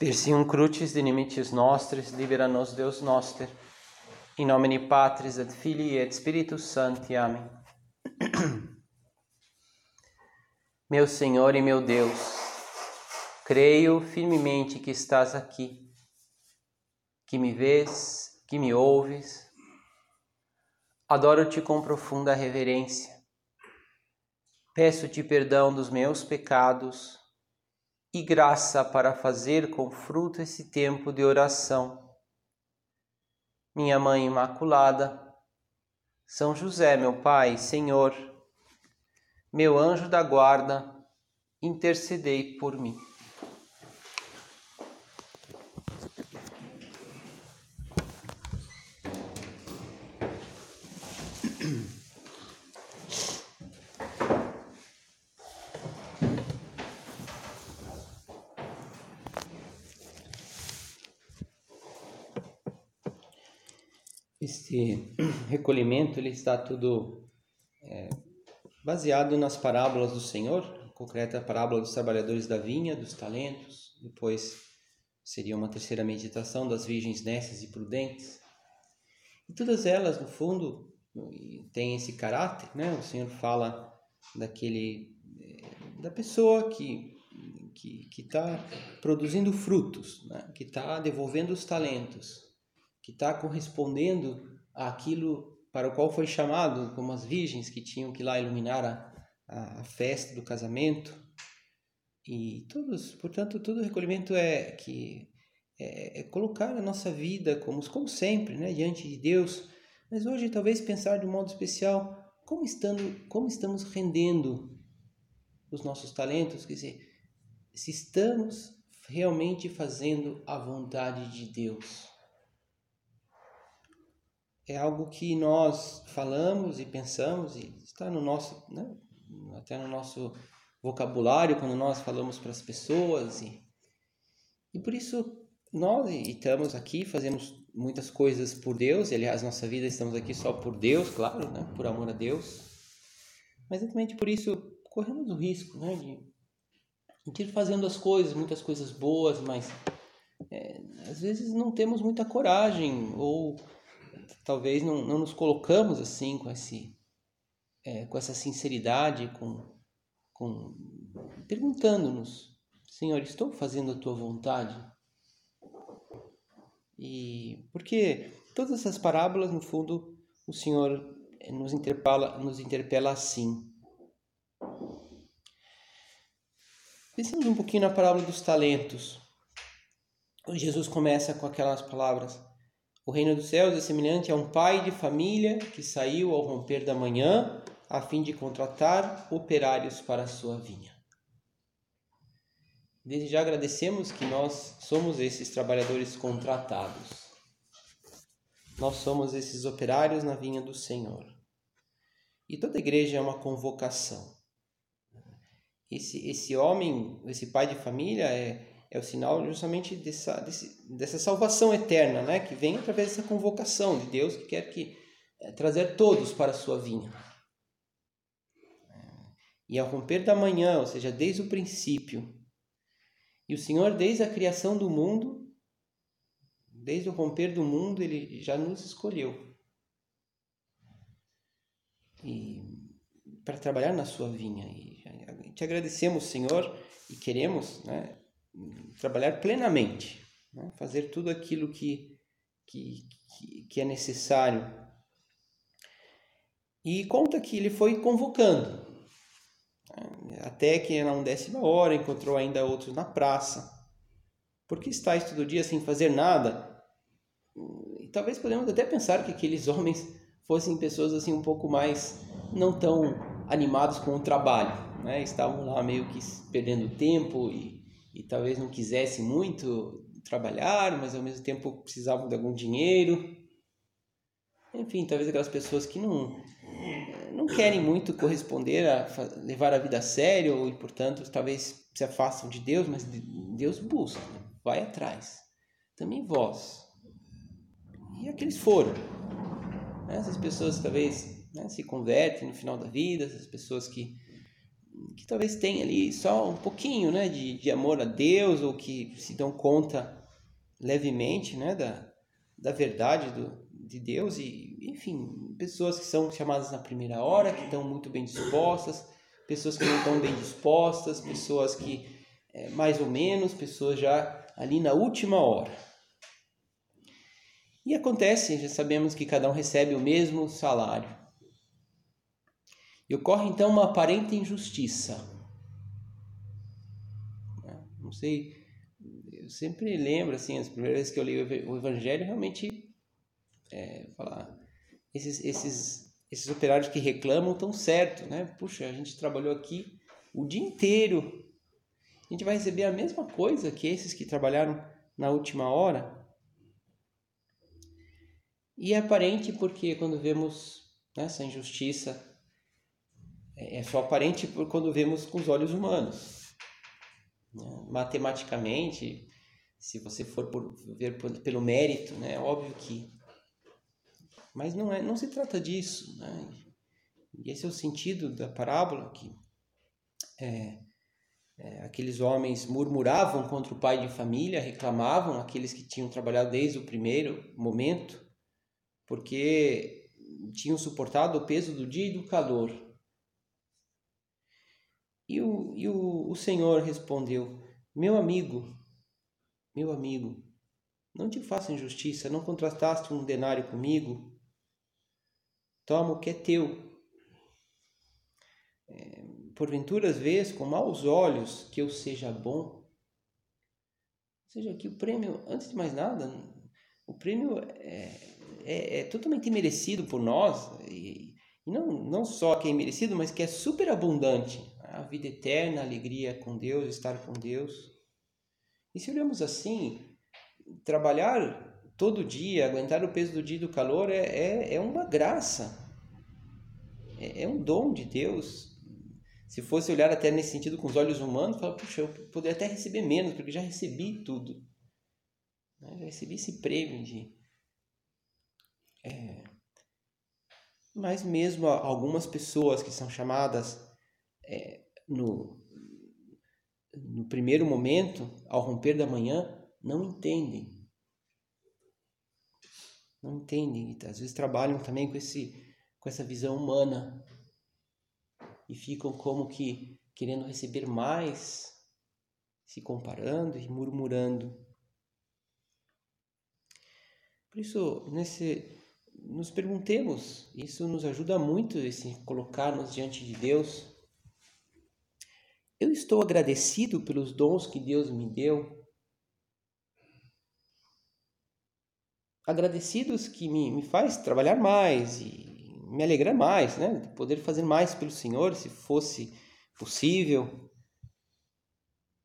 Persium crucis dinimitis nostris, libera nos Deus noster. In nomine Patris et Filii et Spiritus Sancti. Amém. Meu Senhor e meu Deus, creio firmemente que estás aqui, que me vês, que me ouves. Adoro-te com profunda reverência. Peço-te perdão dos meus pecados e graça para fazer com fruto esse tempo de oração. Minha Mãe Imaculada, São José, meu Pai, Senhor, meu anjo da guarda, intercedei por mim. Este recolhimento ele está tudo é, baseado nas parábolas do Senhor, concreta a parábola dos trabalhadores da vinha, dos talentos, depois seria uma terceira meditação das virgens nécias e prudentes. E todas elas, no fundo, têm esse caráter, né? O Senhor fala daquele é, da pessoa que que está produzindo frutos, né? que está devolvendo os talentos, que está correspondendo àquilo para o qual foi chamado, como as virgens que tinham que lá iluminar a, a, festa do casamento. E todos, portanto, todo recolhimento é que é, é, colocar a nossa vida como, como sempre, né, diante de Deus. Mas hoje talvez pensar de um modo especial como estando, como estamos rendendo os nossos talentos, quer dizer, se estamos realmente fazendo a vontade de Deus é algo que nós falamos e pensamos e está no nosso, né, até no nosso vocabulário quando nós falamos para as pessoas e, e por isso nós estamos aqui fazemos muitas coisas por Deus e aliás nossa vida estamos aqui só por Deus claro né por amor a Deus. Mas exatamente por isso corremos o risco né de, de ir fazendo as coisas muitas coisas boas mas é, às vezes não temos muita coragem ou talvez não, não nos colocamos assim com esse é, com essa sinceridade, com, com perguntando-nos, Senhor, estou fazendo a tua vontade? E porque todas essas parábolas, no fundo, o Senhor nos interpela, nos interpela assim. Pensemos um pouquinho na parábola dos talentos. Jesus começa com aquelas palavras: o reino dos céus é semelhante a um pai de família que saiu ao romper da manhã a fim de contratar operários para a sua vinha. Desde já agradecemos que nós somos esses trabalhadores contratados. Nós somos esses operários na vinha do Senhor. E toda igreja é uma convocação. Esse, esse homem, esse pai de família é, é o sinal justamente dessa, dessa salvação eterna, né? que vem através dessa convocação de Deus que quer que é, trazer todos para a sua vinha. E ao romper da manhã, ou seja, desde o princípio, e o Senhor, desde a criação do mundo, desde o romper do mundo, ele já nos escolheu. E para trabalhar na sua vinha. E te agradecemos, Senhor, e queremos, né, trabalhar plenamente, né? fazer tudo aquilo que, que, que é necessário. E conta que ele foi convocando, né? até que na undécima hora encontrou ainda outros na praça. Por que estáis todo dia sem fazer nada? E talvez podemos até pensar que aqueles homens fossem pessoas assim um pouco mais não tão animados com o trabalho, né? Estavam lá meio que perdendo tempo e e talvez não quisessem muito trabalhar, mas ao mesmo tempo precisavam de algum dinheiro. Enfim, talvez aquelas pessoas que não não querem muito corresponder a levar a vida a sério e, portanto, talvez se afastam de Deus, mas Deus busca, né? vai atrás. Também vós. E aqueles foram. Essas pessoas talvez né, se convertem no final da vida, essas pessoas que que talvez tenha ali só um pouquinho né, de, de amor a Deus ou que se dão conta levemente né, da, da verdade do, de Deus e, enfim, pessoas que são chamadas na primeira hora, que estão muito bem dispostas, pessoas que não estão bem dispostas, pessoas que é, mais ou menos, pessoas já ali na última hora. E acontece, já sabemos que cada um recebe o mesmo salário. E ocorre então uma aparente injustiça. Não sei, eu sempre lembro, assim, as primeiras vezes que eu li o Evangelho, realmente, é, falar, esses, esses, esses operários que reclamam estão certo, né? Puxa, a gente trabalhou aqui o dia inteiro, a gente vai receber a mesma coisa que esses que trabalharam na última hora. E é aparente porque quando vemos né, essa injustiça é, é só aparente quando vemos com os olhos humanos. Né? Matematicamente, se você for por, ver pelo mérito, né, é óbvio que. Mas não, é, não se trata disso. Né? E esse é o sentido da parábola, que é, é, aqueles homens murmuravam contra o pai de família, reclamavam, aqueles que tinham trabalhado desde o primeiro momento, porque tinham suportado o peso do dia e do calor. E o, e o, o Senhor respondeu: Meu amigo, meu amigo, não te faço injustiça, não contrastaste um denário comigo? Toma o que é teu. É, porventura, vês com maus olhos que eu seja bom? Ou seja, que o prêmio, antes de mais nada, o prêmio é, é, é totalmente merecido por nós, e, e não, não só que é merecido, mas que é super abundante a vida eterna, a alegria com Deus, estar com Deus. E se olhamos assim, trabalhar todo dia, aguentar o peso do dia e do calor é, é, é uma graça, é, é, um dom de Deus. Se fosse olhar até nesse sentido com os olhos humanos, falar, puxa, eu poderia até receber menos, porque já recebi tudo. Né? Já recebi esse prêmio de. É... Mas mesmo algumas pessoas que são chamadas é, no, no primeiro momento, ao romper da manhã, não entendem. Não entendem. Às vezes trabalham também com, esse, com essa visão humana e ficam como que querendo receber mais, se comparando e murmurando. Por isso, nesse, nos perguntemos, isso nos ajuda muito esse colocar-nos diante de Deus eu estou agradecido pelos dons que Deus me deu. Agradecidos que me, me faz trabalhar mais e me alegrar mais, né? Poder fazer mais pelo Senhor, se fosse possível.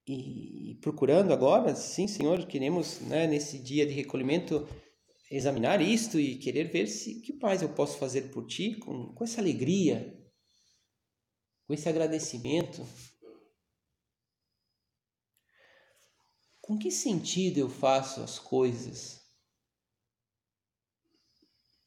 E procurando agora, sim, Senhor, queremos, né, nesse dia de recolhimento, examinar isto e querer ver se que mais eu posso fazer por Ti com, com essa alegria, com esse agradecimento. Com que sentido eu faço as coisas?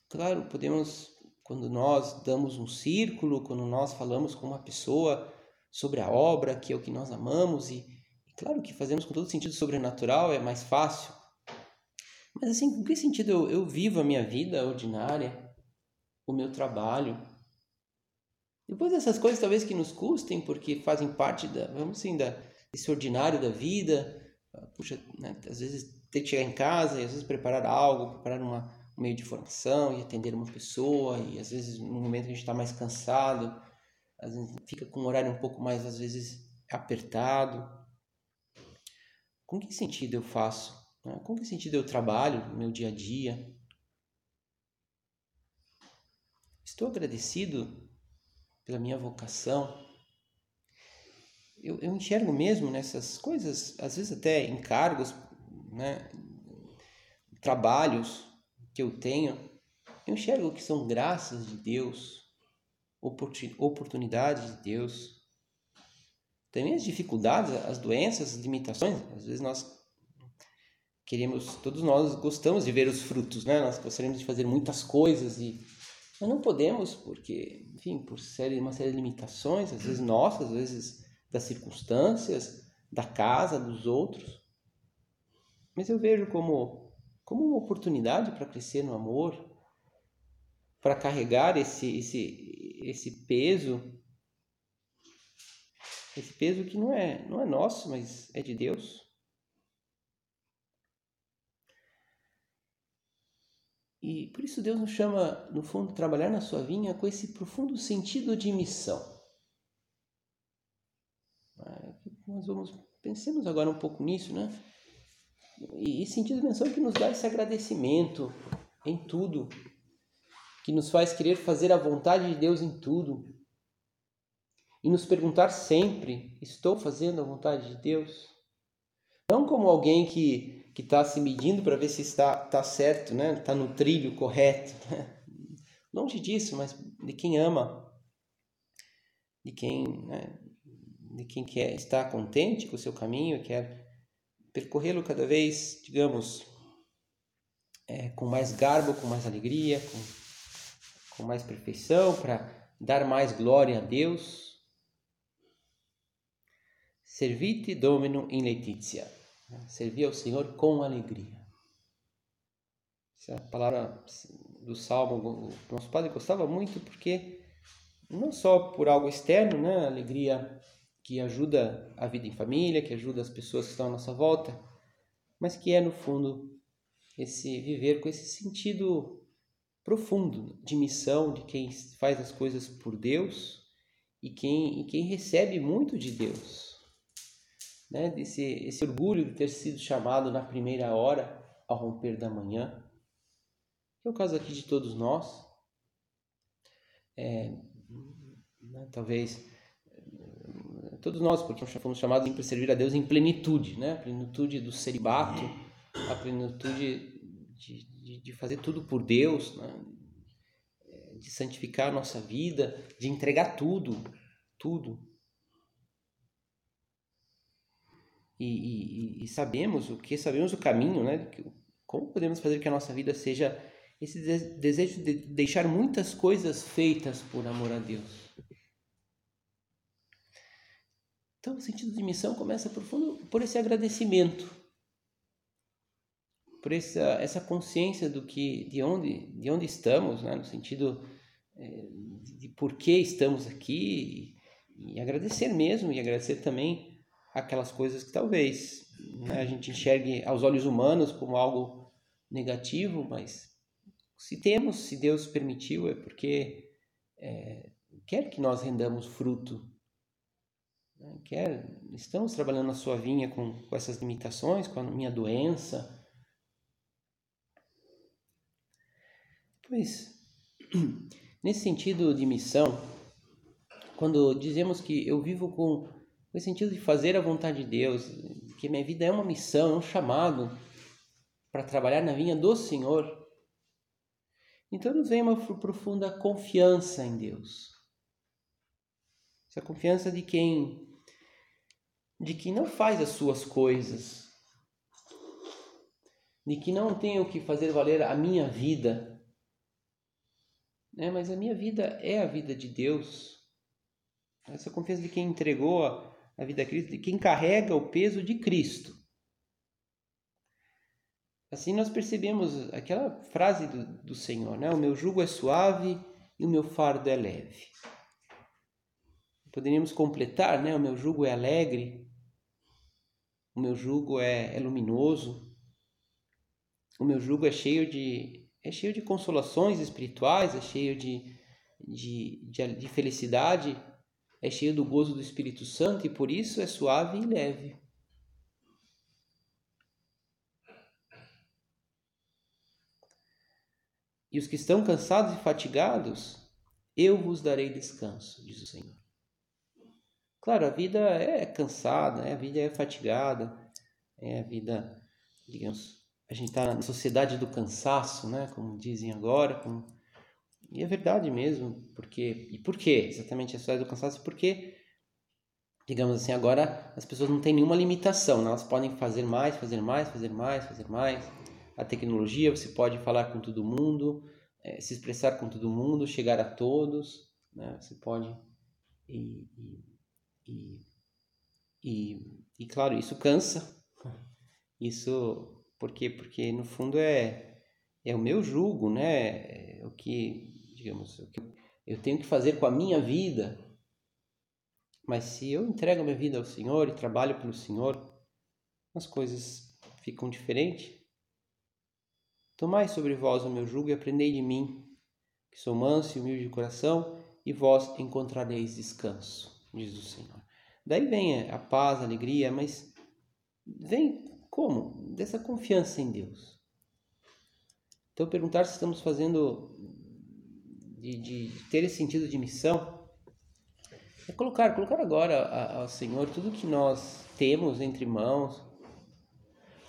Claro, podemos, quando nós damos um círculo, quando nós falamos com uma pessoa sobre a obra, que é o que nós amamos, e, e claro que fazemos com todo sentido sobrenatural, é mais fácil. Mas assim, com que sentido eu, eu vivo a minha vida ordinária, o meu trabalho? Depois dessas coisas talvez que nos custem, porque fazem parte da, vamos assim, da, desse ordinário da vida, puxa, né, às vezes ter que chegar em casa e às vezes preparar algo, preparar uma, um meio de formação e atender uma pessoa e às vezes no momento a gente está mais cansado, às vezes fica com um horário um pouco mais às vezes apertado. Com que sentido eu faço? Né? Com que sentido eu trabalho no meu dia a dia? Estou agradecido pela minha vocação? Eu, eu enxergo mesmo nessas coisas, às vezes até encargos, né, trabalhos que eu tenho, eu enxergo que são graças de Deus, oportunidades de Deus. Também as dificuldades, as doenças, as limitações, às vezes nós queremos, todos nós gostamos de ver os frutos, né? Nós gostaríamos de fazer muitas coisas e Mas não podemos, porque, enfim, por série, uma série de limitações, às vezes nossas, às vezes das circunstâncias, da casa, dos outros. Mas eu vejo como, como uma oportunidade para crescer no amor, para carregar esse, esse, esse peso, esse peso que não é, não é nosso, mas é de Deus. E por isso Deus nos chama, no fundo, trabalhar na sua vinha com esse profundo sentido de missão. É, nós vamos pensemos agora um pouco nisso, né? E, e de missão que nos dá esse agradecimento em tudo, que nos faz querer fazer a vontade de Deus em tudo e nos perguntar sempre: estou fazendo a vontade de Deus? Não como alguém que que está se medindo para ver se está, está certo, né? Está no trilho correto. Né? Longe disso, mas de quem ama, de quem, né? De quem quer estar contente com o seu caminho, quer percorrê-lo cada vez, digamos, é, com mais garbo, com mais alegria, com, com mais perfeição, para dar mais glória a Deus. Servite Domino in Laetitia. Servir ao Senhor com alegria. Essa é a palavra do Salmo, o nosso padre gostava muito porque não só por algo externo, né, alegria que ajuda a vida em família, que ajuda as pessoas que estão à nossa volta, mas que é no fundo esse viver com esse sentido profundo de missão de quem faz as coisas por Deus e quem, e quem recebe muito de Deus né, desse esse orgulho de ter sido chamado na primeira hora ao romper da manhã, que é o caso aqui de todos nós. É, né, talvez todos nós, porque fomos chamados para servir a Deus em plenitude, né? A plenitude do celibato, a plenitude de, de, de fazer tudo por Deus, né? de santificar a nossa vida, de entregar tudo, tudo e, e, e, sabemos o que sabemos o caminho, né? Como podemos fazer que a nossa vida seja esse desejo de deixar muitas coisas feitas por amor a Deus. Então, o sentido de missão começa por fundo por esse agradecimento, por essa, essa consciência do que de onde de onde estamos, né? No sentido é, de por que estamos aqui e, e agradecer mesmo e agradecer também aquelas coisas que talvez né, a gente enxergue aos olhos humanos como algo negativo, mas se temos, se Deus permitiu, é porque é, quer que nós rendamos fruto. Né? Quer, estamos trabalhando na sua vinha com, com essas limitações, com a minha doença. Pois, nesse sentido de missão, quando dizemos que eu vivo com no sentido de fazer a vontade de Deus, que minha vida é uma missão, é um chamado para trabalhar na vinha do Senhor. Então nos vem uma profunda confiança em Deus. Essa confiança de quem de que não faz as suas coisas, de que não tenho que fazer valer a minha vida, né? mas a minha vida é a vida de Deus. Essa confiança de quem entregou a, a vida de Cristo, de quem carrega o peso de Cristo. Assim nós percebemos aquela frase do, do Senhor, né? O meu jugo é suave e o meu fardo é leve. Poderíamos completar, né? O meu jugo é alegre, o meu jugo é, é luminoso, o meu jugo é cheio de é cheio de consolações espirituais, é cheio de, de, de, de felicidade é cheio do gozo do Espírito Santo e por isso é suave e leve. E os que estão cansados e fatigados, eu vos darei descanso, diz o Senhor. Claro, a vida é cansada, né? a vida é fatigada, é a vida, digamos, a gente está na sociedade do cansaço, né? como dizem agora, como e é verdade mesmo, porque e por quê? Exatamente a história do cansaço, porque digamos assim, agora as pessoas não têm nenhuma limitação, né? elas podem fazer mais, fazer mais, fazer mais, fazer mais. A tecnologia, você pode falar com todo mundo, é, se expressar com todo mundo, chegar a todos, né? Você pode e, e, e, e, claro, isso cansa. Isso por quê? Porque no fundo é é o meu jugo, né? É o que, digamos, o que eu tenho que fazer com a minha vida. Mas se eu entrego a minha vida ao Senhor e trabalho pelo Senhor, as coisas ficam diferentes. Tomai sobre vós o meu jugo e aprendei de mim, que sou manso e humilde de coração, e vós encontrareis descanso, diz o Senhor. Daí vem a paz, a alegria, mas vem como? Dessa confiança em Deus. Então, perguntar se estamos fazendo de, de ter esse sentido de missão é colocar, colocar agora ao Senhor tudo que nós temos entre mãos,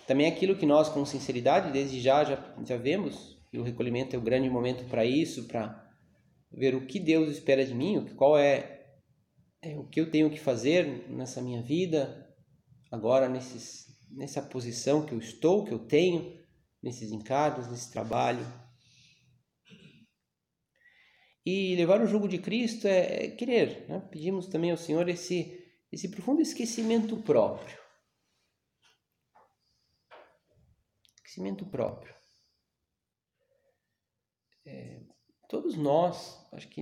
também aquilo que nós, com sinceridade, desde já, já, já vemos, e o recolhimento é o grande momento para isso, para ver o que Deus espera de mim, qual é, é, o que eu tenho que fazer nessa minha vida, agora nesses, nessa posição que eu estou, que eu tenho, nesses encargos, nesse trabalho. E levar o jugo de Cristo é, é querer. Né? Pedimos também ao Senhor esse, esse profundo esquecimento próprio. Esquecimento próprio. É, todos nós, acho que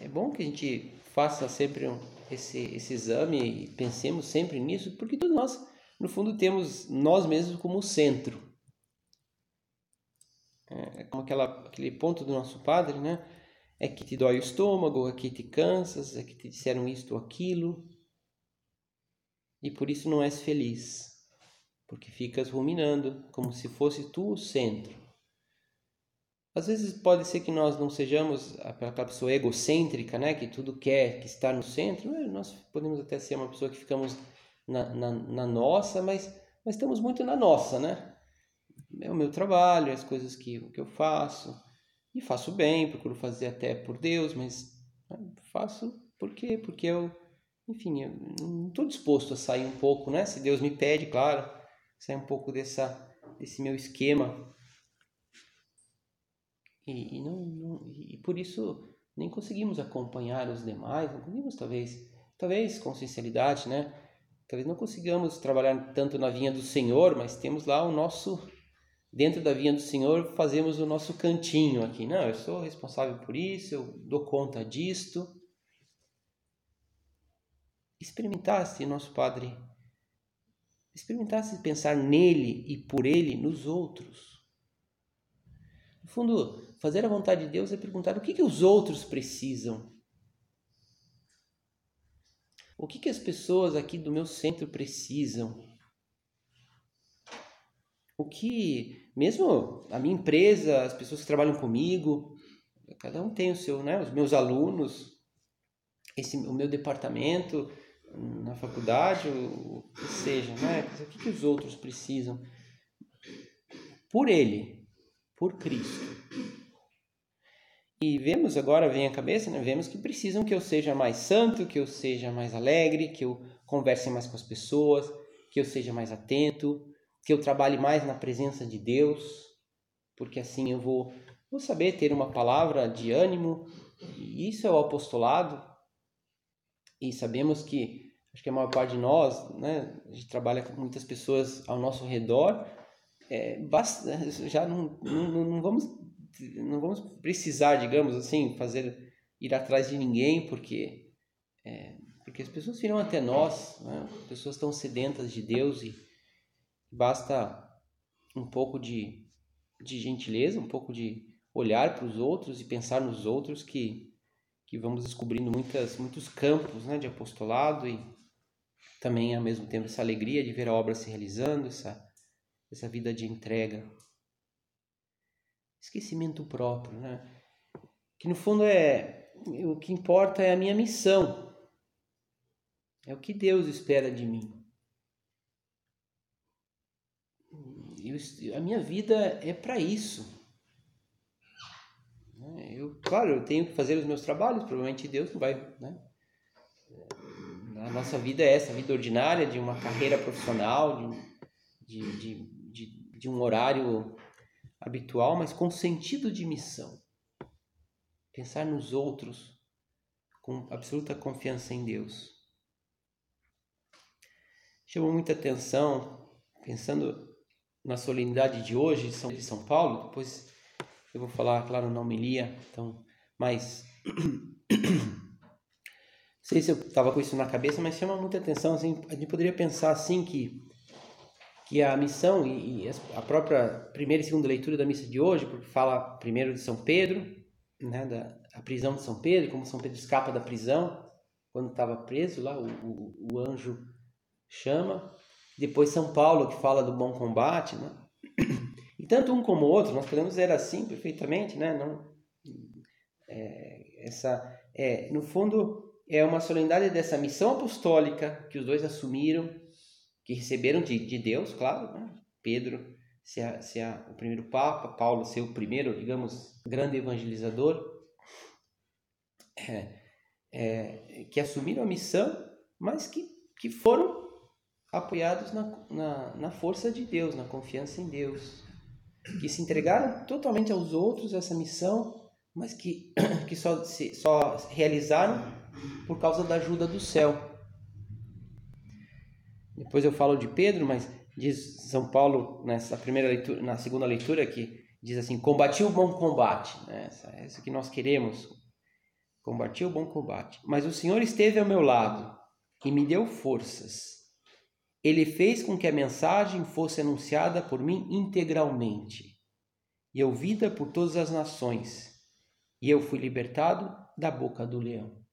é bom que a gente faça sempre um, esse, esse exame e pensemos sempre nisso, porque todos nós, no fundo, temos nós mesmos como centro. É, é como aquela, aquele ponto do nosso padre, né? É que te dói o estômago, é que te cansas, é que te disseram isto ou aquilo. E por isso não és feliz porque ficas ruminando como se fosse tu o centro. Às vezes pode ser que nós não sejamos aquela pessoa egocêntrica, né, que tudo quer, que está no centro. Nós podemos até ser uma pessoa que ficamos na, na, na nossa, mas, mas estamos muito na nossa, né? É o meu trabalho, as coisas que, que eu faço. E faço bem, procuro fazer até por Deus, mas né, faço por quê? Porque eu, enfim, eu não estou disposto a sair um pouco, né? Se Deus me pede, claro, sair um pouco dessa, desse meu esquema. E, e, não, não, e por isso nem conseguimos acompanhar os demais, não conseguimos talvez, talvez com sinceridade, né? Talvez não consigamos trabalhar tanto na vinha do Senhor, mas temos lá o nosso dentro da vinha do Senhor fazemos o nosso cantinho aqui. Não, eu sou responsável por isso, eu dou conta disto. Experimentasse nosso Padre experimentasse pensar nele e por ele nos outros. No fundo, fazer a vontade de Deus é perguntar o que, que os outros precisam. O que, que as pessoas aqui do meu centro precisam? O que, mesmo a minha empresa, as pessoas que trabalham comigo, cada um tem o seu, né? Os meus alunos, esse, o meu departamento, na faculdade, o que seja, né? O que, que os outros precisam? Por Ele, por Cristo. E vemos agora, vem a cabeça, né? vemos que precisam que eu seja mais santo, que eu seja mais alegre, que eu converse mais com as pessoas, que eu seja mais atento, que eu trabalhe mais na presença de Deus, porque assim eu vou, vou saber ter uma palavra de ânimo, e isso é o apostolado, e sabemos que, acho que a maior parte de nós, né, a gente trabalha com muitas pessoas ao nosso redor, é, já não, não, não, vamos, não vamos precisar, digamos assim, fazer ir atrás de ninguém, porque, é, porque as pessoas virão até nós, né? as pessoas estão sedentas de Deus e basta um pouco de, de gentileza, um pouco de olhar para os outros e pensar nos outros que que vamos descobrindo muitas, muitos campos né, de apostolado e também ao mesmo tempo essa alegria de ver a obra se realizando, essa, essa vida de entrega. Esquecimento próprio, né? Que no fundo é o que importa é a minha missão. É o que Deus espera de mim. a minha vida é para isso. Eu, claro, eu tenho que fazer os meus trabalhos, provavelmente Deus não vai, né? A nossa vida é essa, vida ordinária de uma carreira profissional, de, de, de, de, de um horário habitual, mas com sentido de missão. Pensar nos outros com absoluta confiança em Deus. Chamou muita atenção, pensando na solenidade de hoje de São Paulo, depois eu vou falar, claro, na homilia, então, mas sei se eu estava com isso na cabeça, mas chama muita atenção, assim, a gente poderia pensar assim que que a missão e, e a própria primeira e segunda leitura da missa de hoje, porque fala primeiro de São Pedro, né, da prisão de São Pedro, como São Pedro escapa da prisão quando estava preso lá, o, o, o, anjo chama. Depois São Paulo que fala do bom combate, né? E tanto um como o outro, nós podemos ver assim perfeitamente, né? Não, é, essa, é, no fundo, é uma solenidade dessa missão apostólica que os dois assumiram, que receberam de, de Deus, claro, né? Pedro ser, ser o primeiro Papa, Paulo ser o primeiro, digamos, grande evangelizador, é, é, que assumiram a missão, mas que, que foram apoiados na, na, na força de Deus, na confiança em Deus, que se entregaram totalmente aos outros essa missão, mas que, que só, se, só realizaram por causa da ajuda do céu. Depois eu falo de Pedro, mas diz São Paulo nessa primeira leitura, na segunda leitura que diz assim: combati o bom combate, né? essa, essa que nós queremos, combati o bom combate. Mas o Senhor esteve ao meu lado e me deu forças. Ele fez com que a mensagem fosse anunciada por mim integralmente e ouvida por todas as nações, e eu fui libertado da boca do leão.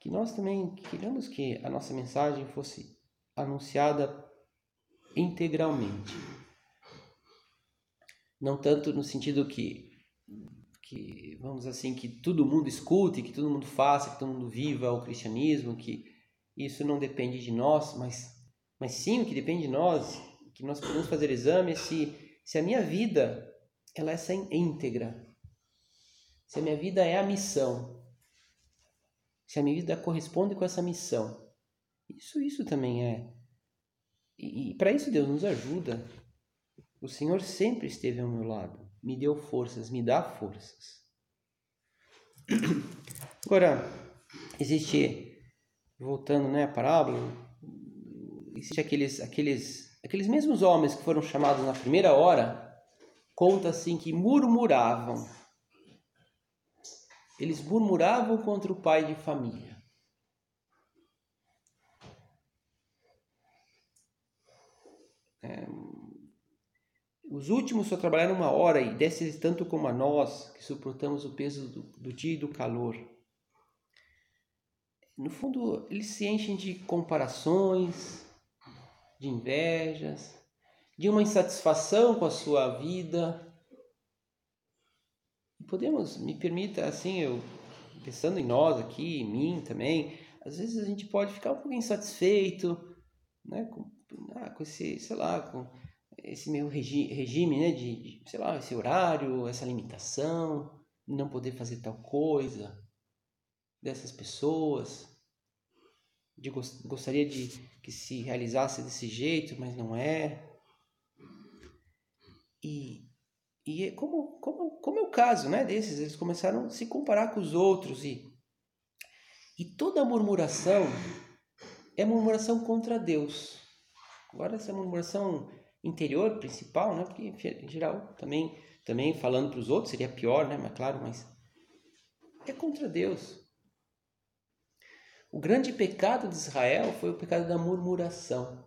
Que nós também queremos que a nossa mensagem fosse anunciada integralmente. Não tanto no sentido que, que, vamos assim, que todo mundo escute, que todo mundo faça, que todo mundo viva o cristianismo, que isso não depende de nós, mas, mas sim o que depende de nós, que nós podemos fazer exame é se, se a minha vida ela é íntegra, se a minha vida é a missão, se a minha vida corresponde com essa missão. Isso, isso também é. E, e para isso Deus nos ajuda. O Senhor sempre esteve ao meu lado, me deu forças, me dá forças. Agora, existe, voltando né, à parábola, existe aqueles, aqueles, aqueles mesmos homens que foram chamados na primeira hora, conta assim que murmuravam. Eles murmuravam contra o pai de família. É, os últimos só trabalharam uma hora e desses tanto como a nós, que suportamos o peso do, do dia e do calor. No fundo, eles se enchem de comparações, de invejas, de uma insatisfação com a sua vida. Podemos, me permita, assim, eu pensando em nós aqui, em mim também, às vezes a gente pode ficar um pouco insatisfeito, né, com ah, com esse, sei lá, com esse meu regi regime, né, de, de, sei lá, esse horário, essa limitação, não poder fazer tal coisa, dessas pessoas, de gostaria de que se realizasse desse jeito, mas não é. E, e é como, como, como é o caso né, desses, eles começaram a se comparar com os outros e, e toda murmuração é murmuração contra Deus. Agora essa murmuração interior principal, né? Porque em geral também também falando para os outros seria pior, né? Mas claro, mas é contra Deus. O grande pecado de Israel foi o pecado da murmuração.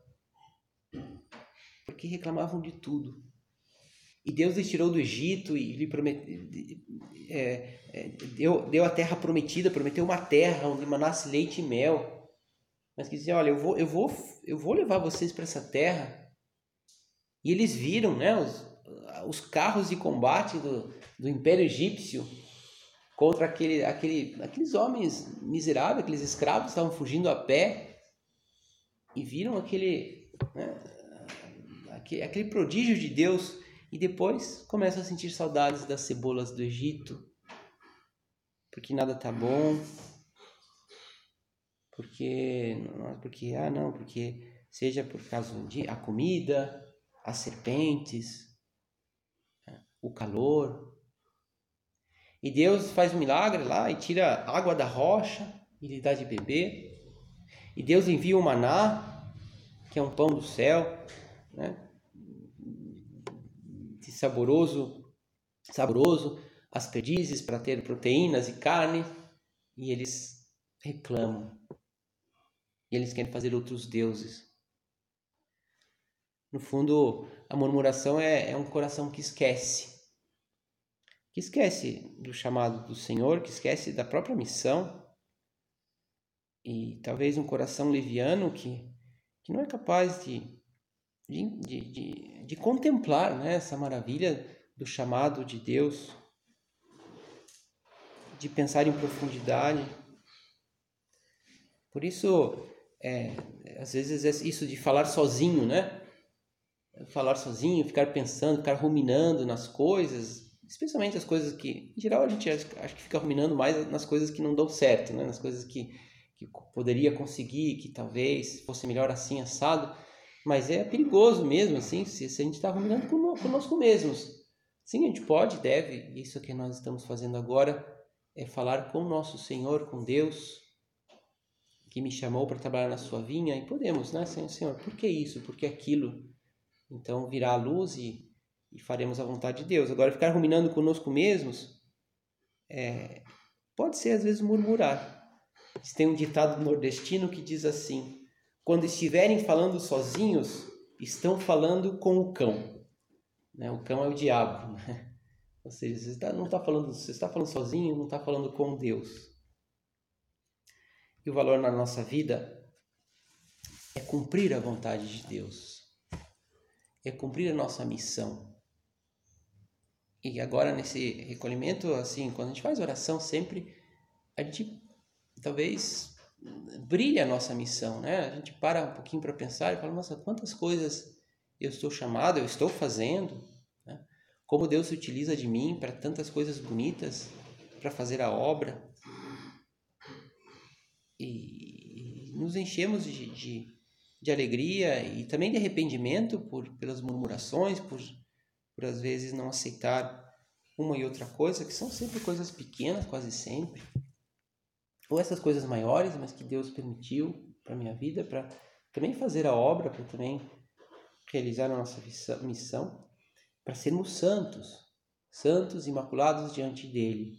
Porque reclamavam de tudo. E Deus lhes tirou do Egito e lhe prometeu, é, é, deu, deu a terra prometida, prometeu uma terra onde manasse leite e mel mas que dizia, olha, eu vou, eu vou, eu vou levar vocês para essa terra. E eles viram, né, os, os carros de combate do, do Império Egípcio contra aquele, aquele, aqueles homens miseráveis, aqueles escravos que estavam fugindo a pé e viram aquele, né, aquele, aquele prodígio de Deus e depois começam a sentir saudades das cebolas do Egito, porque nada tá bom, porque porque ah não porque seja por causa de a comida as serpentes o calor. E Deus faz um milagre lá e tira água da rocha e lhe dá de beber. E Deus envia o maná, que é um pão do céu, né? Saboroso, saboroso, as perdizes para ter proteínas e carne, e eles reclamam. E eles querem fazer outros deuses. No fundo, a murmuração é, é um coração que esquece. Que esquece do chamado do Senhor, que esquece da própria missão. E talvez um coração leviano que, que não é capaz de, de, de, de, de contemplar né, essa maravilha do chamado de Deus, de pensar em profundidade. Por isso, é, às vezes, é isso de falar sozinho, né? falar sozinho, ficar pensando, ficar ruminando nas coisas, especialmente as coisas que, em geral, a gente acha, que fica ruminando mais nas coisas que não dão certo, né? nas coisas que, que poderia conseguir, que talvez fosse melhor assim, assado, mas é perigoso mesmo, assim, se, se a gente está ruminando conosco mesmos. Sim, a gente pode, deve, isso que nós estamos fazendo agora é falar com o nosso Senhor, com Deus, que me chamou para trabalhar na sua vinha, e podemos, né, Senhor, por que isso, por que aquilo? Então virá a luz e, e faremos a vontade de Deus. Agora, ficar ruminando conosco mesmos é, pode ser às vezes murmurar. Tem um ditado nordestino que diz assim: quando estiverem falando sozinhos, estão falando com o cão. Né? O cão é o diabo. Né? Ou seja, você está, não está falando, você está falando sozinho, não está falando com Deus. E o valor na nossa vida é cumprir a vontade de Deus é cumprir a nossa missão. E agora nesse recolhimento, assim, quando a gente faz oração sempre, a gente talvez brilha a nossa missão, né? A gente para um pouquinho para pensar e fala, nossa, quantas coisas eu estou chamado, eu estou fazendo, né? Como Deus se utiliza de mim para tantas coisas bonitas, para fazer a obra. E nos enchemos de, de de alegria e também de arrependimento por pelas murmurações, por, por às vezes não aceitar uma e outra coisa, que são sempre coisas pequenas, quase sempre. Ou essas coisas maiores, mas que Deus permitiu para minha vida, para também fazer a obra, para também realizar a nossa missão, para sermos santos, santos, imaculados diante dele.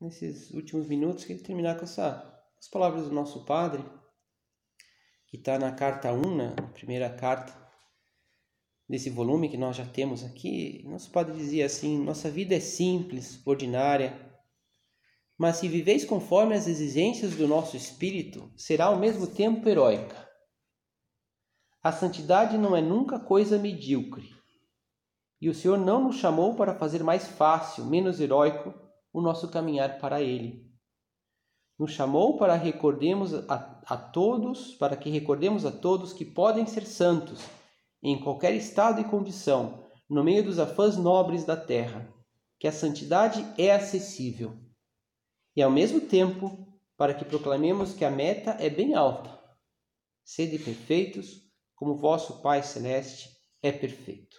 Nesses últimos minutos, queria terminar com essa, as palavras do nosso Padre, que está na carta 1, na primeira carta desse volume que nós já temos aqui, nosso padre dizia assim: nossa vida é simples, ordinária, mas se viveis conforme as exigências do nosso espírito, será ao mesmo tempo heróica. A santidade não é nunca coisa medíocre, e o Senhor não nos chamou para fazer mais fácil, menos heróico, o nosso caminhar para Ele nos chamou para recordemos a, a todos, para que recordemos a todos que podem ser santos em qualquer estado e condição, no meio dos afãs nobres da terra, que a santidade é acessível. E ao mesmo tempo, para que proclamemos que a meta é bem alta. Sede perfeitos, como vosso Pai celeste é perfeito.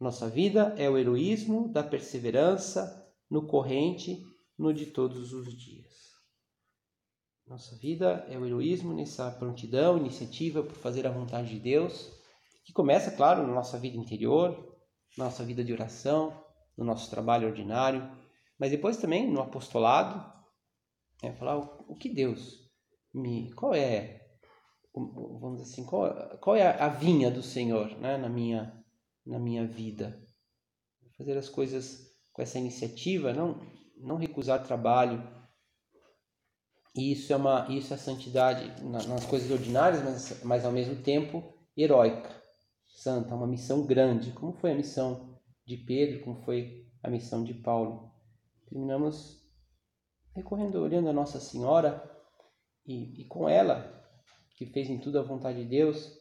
Nossa vida é o heroísmo da perseverança no corrente no de todos os dias. Nossa vida é o heroísmo nessa prontidão, iniciativa por fazer a vontade de Deus, que começa, claro, na nossa vida interior, na nossa vida de oração, no nosso trabalho ordinário, mas depois também no apostolado, é falar o, o que Deus me, qual é, vamos dizer assim, qual, qual é a vinha do Senhor, né, na minha na minha vida, fazer as coisas com essa iniciativa, não não recusar trabalho e isso é uma isso é santidade nas coisas ordinárias, mas, mas ao mesmo tempo heróica, santa, uma missão grande, como foi a missão de Pedro, como foi a missão de Paulo. Terminamos recorrendo, olhando a Nossa Senhora e, e com ela, que fez em tudo a vontade de Deus,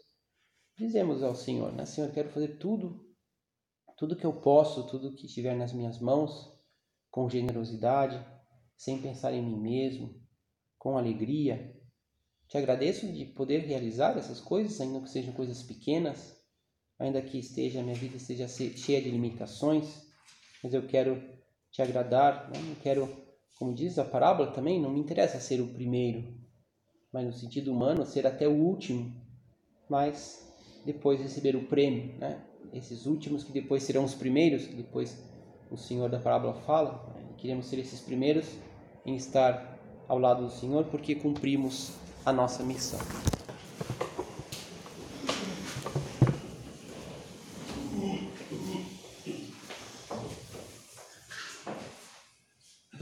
dizemos ao Senhor, né? Senhor, quero fazer tudo, tudo que eu posso, tudo que estiver nas minhas mãos, com generosidade, sem pensar em mim mesmo, com alegria. Te agradeço de poder realizar essas coisas, ainda que sejam coisas pequenas, ainda que esteja minha vida esteja cheia de limitações, mas eu quero te agradar, né? não quero, como diz a parábola também, não me interessa ser o primeiro, mas no sentido humano ser até o último, mas depois receber o prêmio, né? Esses últimos que depois serão os primeiros, que depois o Senhor da parábola fala, né? queremos ser esses primeiros em estar ao lado do Senhor porque cumprimos a nossa missão.